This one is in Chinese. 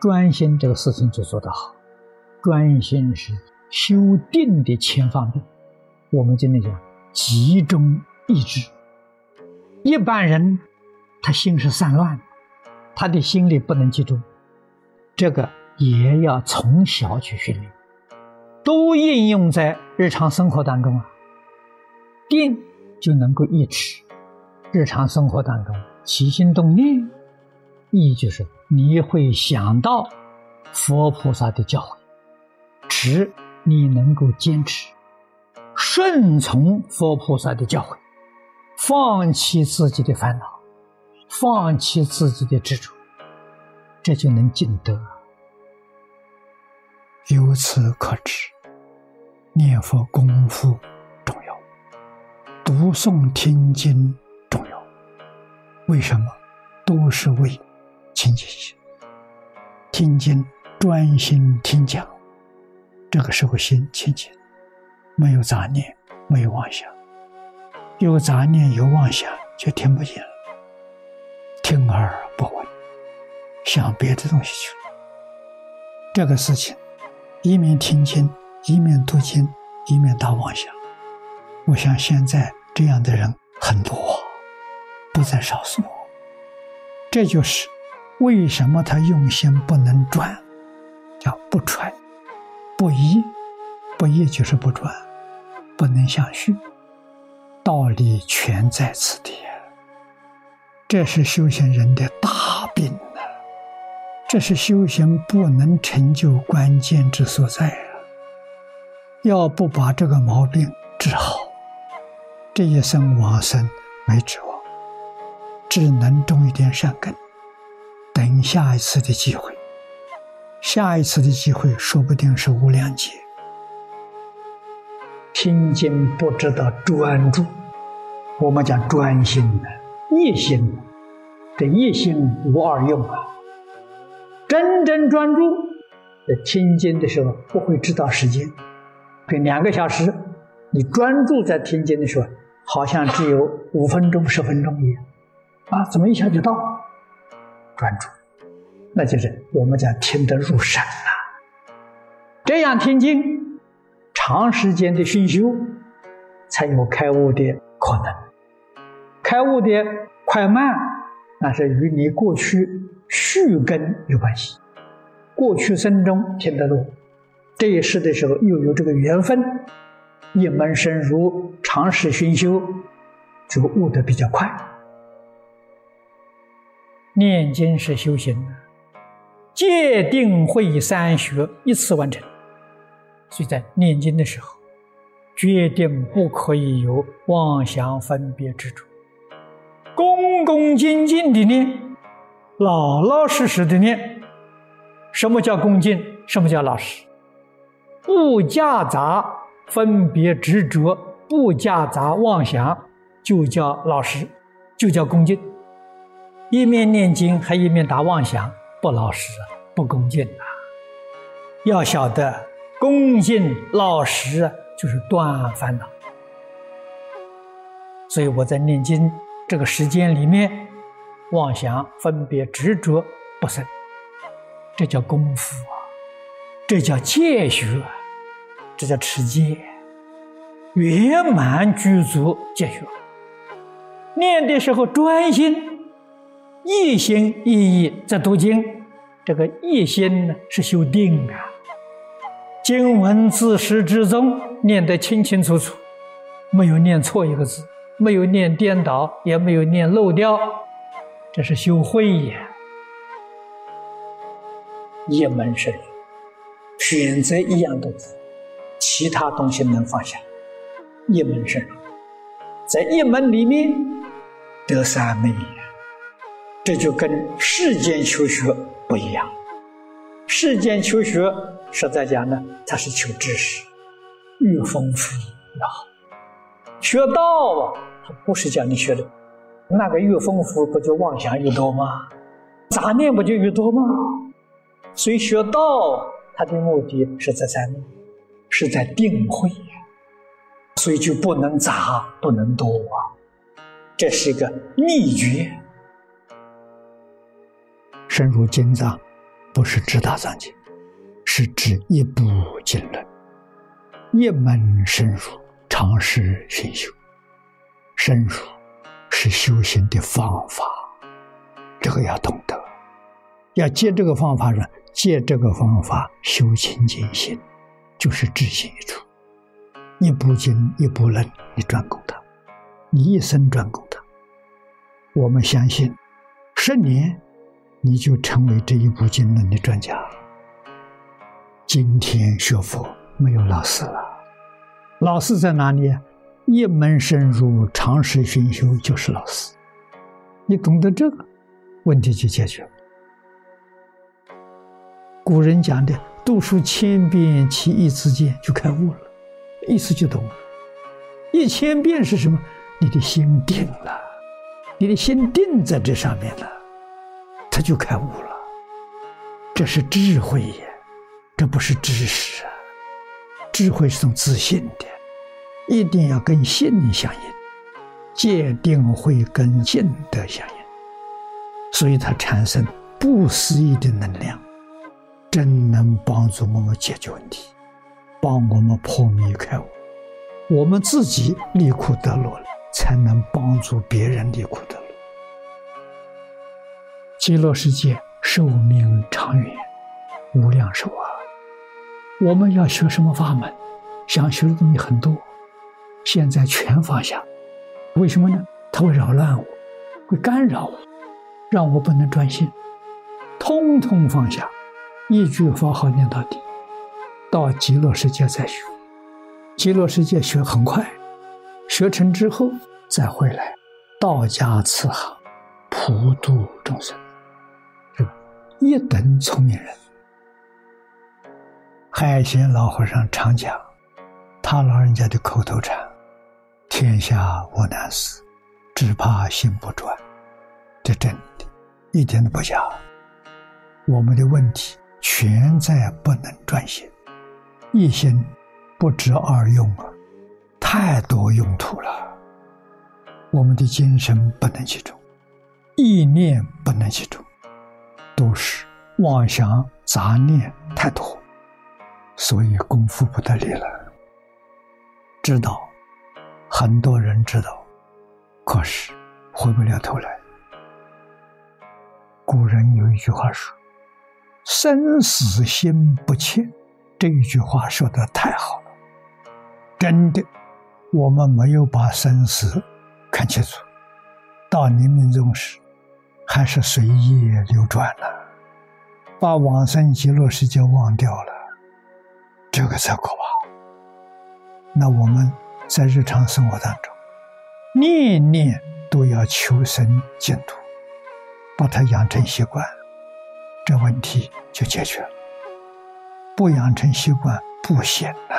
专心这个事情就做得好。专心是修定的前方便。我们今天讲集中意志。一般人他心是散乱的，他的心里不能集中，这个也要从小去训练，都应用在日常生活当中啊。定就能够抑持日常生活当中起心动念，意义就是你会想到佛菩萨的教诲，持你能够坚持顺从佛菩萨的教诲。放弃自己的烦恼，放弃自己的执着，这就能进得。由此可知，念佛功夫重要，读诵听经重要。为什么？都是为清净心。听经专心听讲，这个时候心清净，没有杂念，没有妄想。有杂念有妄想，就听不见了，听而不闻，想别的东西去了。这个事情，一面听经，一面读经，一面打妄想。我想现在这样的人很多，不在少数。这就是为什么他用心不能转，叫不传，不依，不依就是不转，不能相续。道理全在此地，这是修行人的大病呐！这是修行不能成就关键之所在啊！要不把这个毛病治好，这一生往生没指望，只能种一点善根，等下一次的机会。下一次的机会说不定是无量劫。听经不知道专注，我们讲专心的一心，这一心无二用啊！真正专注，在听经的时候不会知道时间，这两个小时，你专注在听经的时候，好像只有五分钟、十分钟一样，啊，怎么一下就到？专注，那就是我们讲听得入神啊！这样听经。长时间的熏修，才有开悟的可能。开悟的快慢，那是与你过去续根有关系。过去生中听得多，这一世的时候又有这个缘分，一门深入，长时熏修，就悟得比较快。念经是修行，戒定慧三学一次完成。所以在念经的时候，决定不可以有妄想、分别执着，恭恭敬敬的念，老老实实的念。什么叫恭敬？什么叫老实？不夹杂分别执着，不夹杂妄想，就叫老实，就叫恭敬。一面念经还一面打妄想，不老实，不恭敬啊！要晓得。恭敬老实就是断烦恼，所以我在念经这个时间里面，妄想、分别、执着不生，这叫功夫啊，这叫戒学，这叫持戒，圆满具足戒学。念的时候专心，一心一意在读经，这个一心呢是修定啊。经文自始至终念得清清楚楚，没有念错一个字，没有念颠倒，也没有念漏掉，这是修慧也。一门深入，选择一样东西，其他东西能放下。一门深入，在一门里面得三昧，这就跟世间求学不一样。世间求学。实在讲呢，他是求知识，越丰富越好。学道啊，他不是叫你学的，那个越丰富，不就妄想越多吗？杂念不就越多吗？所以学道，它的目的是在三昧，是在定慧呀。所以就不能杂，不能多啊。这是一个秘诀。深入经藏，不是指大藏经，是指一部经论，一门深入，长时熏修。深入是修行的方法，这个要懂得。要借这个方法呢，借这个方法修清净心，就是知心一处。一部经一部论，你专攻它，你一生专攻它。我们相信，十年你就成为这一部经论的专家。今天学佛没有老师了，老师在哪里？一门深入，长时熏修，就是老师。你懂得这个，问题就解决了。古人讲的“读书千遍，其义自见”，就开悟了，意思就懂了。一千遍是什么？你的心定了，你的心定在这上面了，他就开悟了。这是智慧呀，这不是知识啊。智慧是种自信的。一定要跟信相应，戒定会跟信德相应，所以它产生不思议的能量，真能帮助我们解决问题，帮我们破迷开悟。我们自己离苦得乐了，才能帮助别人离苦得乐。极乐世界寿命长远，无量寿啊！我们要学什么法门？想学的东西很多。现在全放下，为什么呢？它会扰乱我，会干扰我，让我不能专心。通通放下，一句佛号念到底，到极乐世界再学。极乐世界学很快，学成之后再回来，道家慈航，普度众生，一等聪明人。海贤老和尚常讲，他老人家的口头禅。天下无难事，只怕心不专。这真的，一点都不假。我们的问题全在不能专心，一心不知二用啊，太多用途了。我们的精神不能集中，意念不能集中，妄想杂念太多，所以功夫不得力了。知道。很多人知道，可是回不了头来。古人有一句话说：“生死心不切。”这一句话说的太好了，真的，我们没有把生死看清楚，到临命终时，还是随意流转了，把往生极乐世界忘掉了，这个才可怕。那我们。在日常生活当中，念念都要求生净土，把它养成习惯，这问题就解决了。不养成习惯不行啊。